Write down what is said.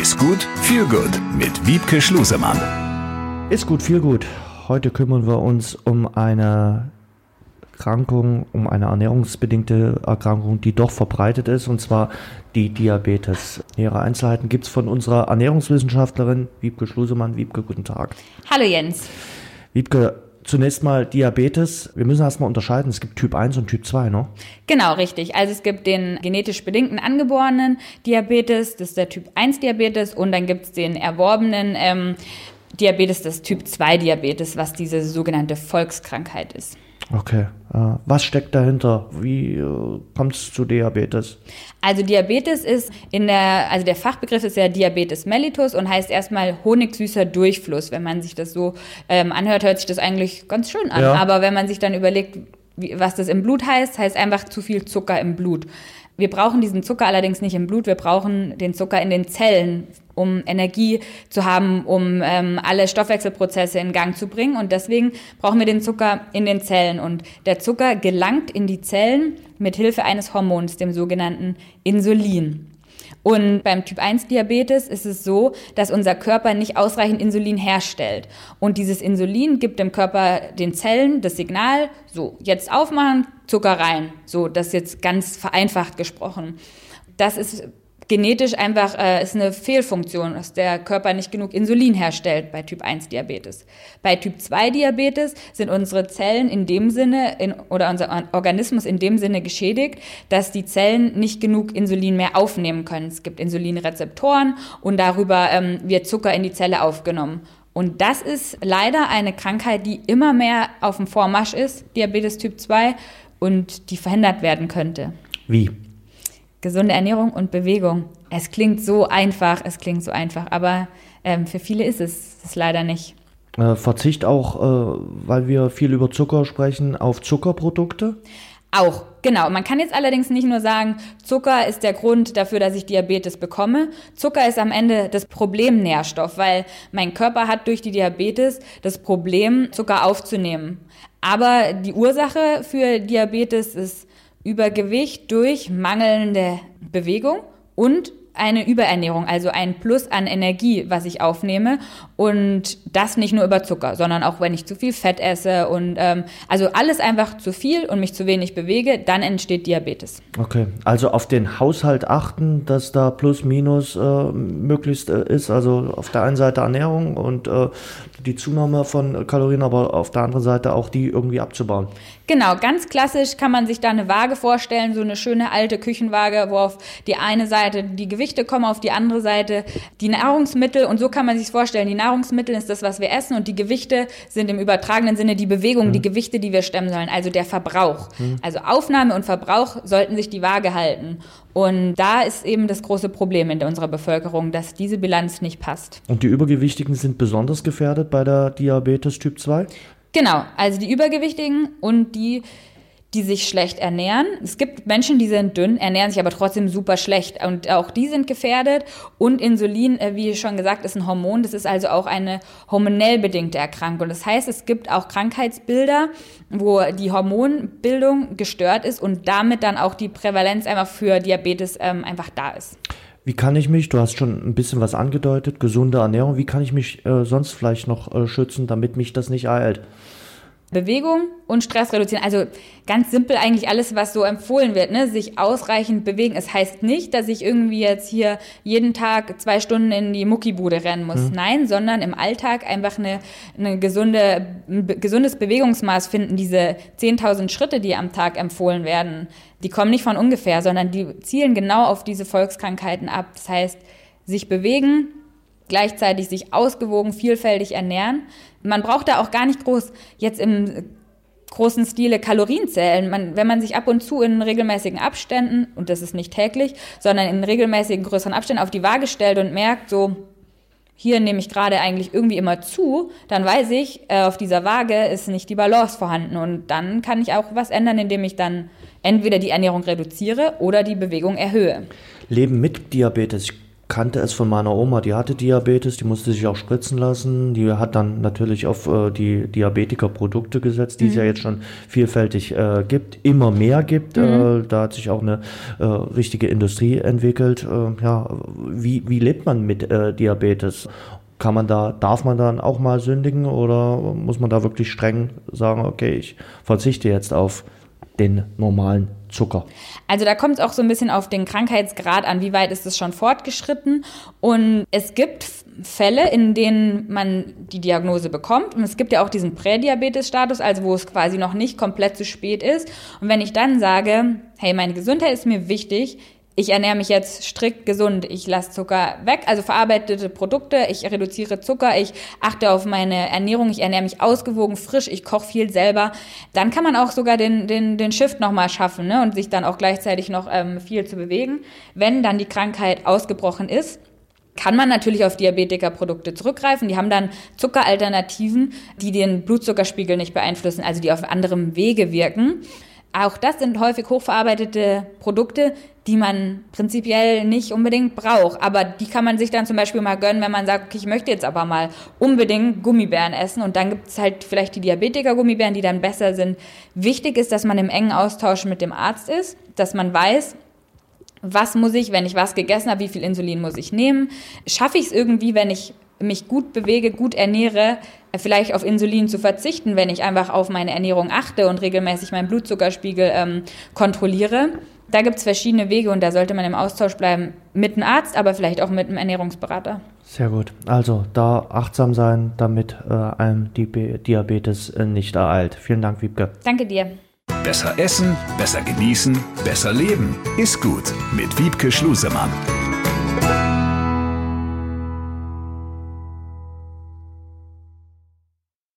Ist gut, viel gut mit Wiebke Schlusemann. Ist gut, viel gut. Heute kümmern wir uns um eine Erkrankung, um eine ernährungsbedingte Erkrankung, die doch verbreitet ist, und zwar die Diabetes. Nähere Einzelheiten gibt es von unserer Ernährungswissenschaftlerin Wiebke Schlusemann. Wiebke, guten Tag. Hallo Jens. Wiebke, Zunächst mal Diabetes. Wir müssen erstmal unterscheiden. Es gibt Typ 1 und Typ 2, ne? Genau, richtig. Also es gibt den genetisch bedingten angeborenen Diabetes, das ist der Typ 1 Diabetes und dann gibt es den erworbenen ähm, Diabetes, das Typ 2 Diabetes, was diese sogenannte Volkskrankheit ist. Okay. Äh, was steckt dahinter? Wie äh, kommt es zu Diabetes? Also Diabetes ist in der, also der Fachbegriff ist ja Diabetes mellitus und heißt erstmal honigsüßer Durchfluss. Wenn man sich das so ähm, anhört, hört sich das eigentlich ganz schön an. Ja. Aber wenn man sich dann überlegt, wie, was das im Blut heißt, heißt einfach zu viel Zucker im Blut. Wir brauchen diesen Zucker allerdings nicht im Blut, wir brauchen den Zucker in den Zellen, um Energie zu haben, um ähm, alle Stoffwechselprozesse in Gang zu bringen. Und deswegen brauchen wir den Zucker in den Zellen. Und der Zucker gelangt in die Zellen mit Hilfe eines Hormons, dem sogenannten Insulin. Und beim Typ 1 Diabetes ist es so, dass unser Körper nicht ausreichend Insulin herstellt. Und dieses Insulin gibt dem Körper den Zellen das Signal, so, jetzt aufmachen, Zucker rein. So, das jetzt ganz vereinfacht gesprochen. Das ist genetisch einfach äh, ist eine Fehlfunktion, dass der Körper nicht genug Insulin herstellt bei Typ 1 Diabetes. Bei Typ 2 Diabetes sind unsere Zellen in dem Sinne in, oder unser Organismus in dem Sinne geschädigt, dass die Zellen nicht genug Insulin mehr aufnehmen können. Es gibt Insulinrezeptoren und darüber ähm, wird Zucker in die Zelle aufgenommen. Und das ist leider eine Krankheit, die immer mehr auf dem Vormarsch ist, Diabetes Typ 2, und die verhindert werden könnte. Wie? Gesunde Ernährung und Bewegung. Es klingt so einfach, es klingt so einfach, aber ähm, für viele ist es, es leider nicht. Äh, Verzicht auch, äh, weil wir viel über Zucker sprechen, auf Zuckerprodukte? Auch, genau. Man kann jetzt allerdings nicht nur sagen, Zucker ist der Grund dafür, dass ich Diabetes bekomme. Zucker ist am Ende das Problemnährstoff, weil mein Körper hat durch die Diabetes das Problem, Zucker aufzunehmen. Aber die Ursache für Diabetes ist Übergewicht durch mangelnde Bewegung und eine Überernährung, also ein Plus an Energie, was ich aufnehme. Und das nicht nur über Zucker, sondern auch wenn ich zu viel Fett esse und ähm, also alles einfach zu viel und mich zu wenig bewege, dann entsteht Diabetes. Okay, also auf den Haushalt achten, dass da Plus Minus äh, möglichst äh, ist. Also auf der einen Seite Ernährung und äh, die Zunahme von Kalorien, aber auf der anderen Seite auch die irgendwie abzubauen. Genau, ganz klassisch kann man sich da eine Waage vorstellen, so eine schöne alte Küchenwaage, wo auf die eine Seite die Gewichte kommen, auf die andere Seite die Nahrungsmittel und so kann man sich vorstellen. Die Nahrungsmittel ist das, was wir essen und die Gewichte sind im übertragenen Sinne die Bewegung, mhm. die Gewichte, die wir stemmen sollen, also der Verbrauch. Mhm. Also Aufnahme und Verbrauch sollten sich die Waage halten. Und da ist eben das große Problem in unserer Bevölkerung, dass diese Bilanz nicht passt. Und die Übergewichtigen sind besonders gefährdet bei der Diabetes Typ 2? Genau, also die Übergewichtigen und die, die sich schlecht ernähren. Es gibt Menschen, die sind dünn, ernähren sich aber trotzdem super schlecht und auch die sind gefährdet. Und Insulin, äh, wie schon gesagt, ist ein Hormon. Das ist also auch eine hormonell bedingte Erkrankung. Das heißt, es gibt auch Krankheitsbilder, wo die Hormonbildung gestört ist und damit dann auch die Prävalenz einfach für Diabetes ähm, einfach da ist. Wie kann ich mich, du hast schon ein bisschen was angedeutet, gesunde Ernährung, wie kann ich mich äh, sonst vielleicht noch äh, schützen, damit mich das nicht eilt? Bewegung und Stress reduzieren. Also ganz simpel eigentlich alles, was so empfohlen wird, ne? sich ausreichend bewegen. Es heißt nicht, dass ich irgendwie jetzt hier jeden Tag zwei Stunden in die Muckibude rennen muss. Mhm. Nein, sondern im Alltag einfach eine, eine gesunde, ein gesundes Bewegungsmaß finden. Diese 10.000 Schritte, die am Tag empfohlen werden, die kommen nicht von ungefähr, sondern die zielen genau auf diese Volkskrankheiten ab. Das heißt, sich bewegen, gleichzeitig sich ausgewogen, vielfältig ernähren. Man braucht da auch gar nicht groß jetzt im großen Stile Kalorien zählen. Man, wenn man sich ab und zu in regelmäßigen Abständen, und das ist nicht täglich, sondern in regelmäßigen größeren Abständen auf die Waage stellt und merkt, so, hier nehme ich gerade eigentlich irgendwie immer zu, dann weiß ich, äh, auf dieser Waage ist nicht die Balance vorhanden. Und dann kann ich auch was ändern, indem ich dann entweder die Ernährung reduziere oder die Bewegung erhöhe. Leben mit Diabetes kannte es von meiner Oma, die hatte Diabetes, die musste sich auch spritzen lassen. Die hat dann natürlich auf äh, die Diabetiker-Produkte gesetzt, die mhm. es ja mhm. jetzt schon vielfältig äh, gibt, immer mehr gibt. Mhm. Äh, da hat sich auch eine äh, richtige Industrie entwickelt. Äh, ja, wie, wie lebt man mit äh, Diabetes? Kann man da, darf man dann auch mal sündigen oder muss man da wirklich streng sagen, okay, ich verzichte jetzt auf den normalen Zucker. Also da kommt es auch so ein bisschen auf den Krankheitsgrad an, wie weit ist es schon fortgeschritten. Und es gibt Fälle, in denen man die Diagnose bekommt. Und es gibt ja auch diesen Prädiabetes-Status, also wo es quasi noch nicht komplett zu spät ist. Und wenn ich dann sage, hey, meine Gesundheit ist mir wichtig, ich ernähre mich jetzt strikt gesund, ich lasse Zucker weg, also verarbeitete Produkte, ich reduziere Zucker, ich achte auf meine Ernährung, ich ernähre mich ausgewogen, frisch, ich koche viel selber, dann kann man auch sogar den, den, den Shift nochmal schaffen ne? und sich dann auch gleichzeitig noch ähm, viel zu bewegen. Wenn dann die Krankheit ausgebrochen ist, kann man natürlich auf Diabetikerprodukte zurückgreifen. Die haben dann Zuckeralternativen, die den Blutzuckerspiegel nicht beeinflussen, also die auf anderem Wege wirken. Auch das sind häufig hochverarbeitete Produkte, die man prinzipiell nicht unbedingt braucht. Aber die kann man sich dann zum Beispiel mal gönnen, wenn man sagt, okay, ich möchte jetzt aber mal unbedingt Gummibären essen. Und dann gibt es halt vielleicht die Diabetiker-Gummibären, die dann besser sind. Wichtig ist, dass man im engen Austausch mit dem Arzt ist, dass man weiß, was muss ich, wenn ich was gegessen habe, wie viel Insulin muss ich nehmen? Schaffe ich es irgendwie, wenn ich mich gut bewege, gut ernähre, vielleicht auf Insulin zu verzichten, wenn ich einfach auf meine Ernährung achte und regelmäßig meinen Blutzuckerspiegel ähm, kontrolliere. Da gibt es verschiedene Wege und da sollte man im Austausch bleiben mit einem Arzt, aber vielleicht auch mit einem Ernährungsberater. Sehr gut. Also da achtsam sein, damit äh, einem die Diabetes äh, nicht ereilt. Vielen Dank, Wiebke. Danke dir. Besser essen, besser genießen, besser leben. Ist gut mit Wiebke Schlusemann.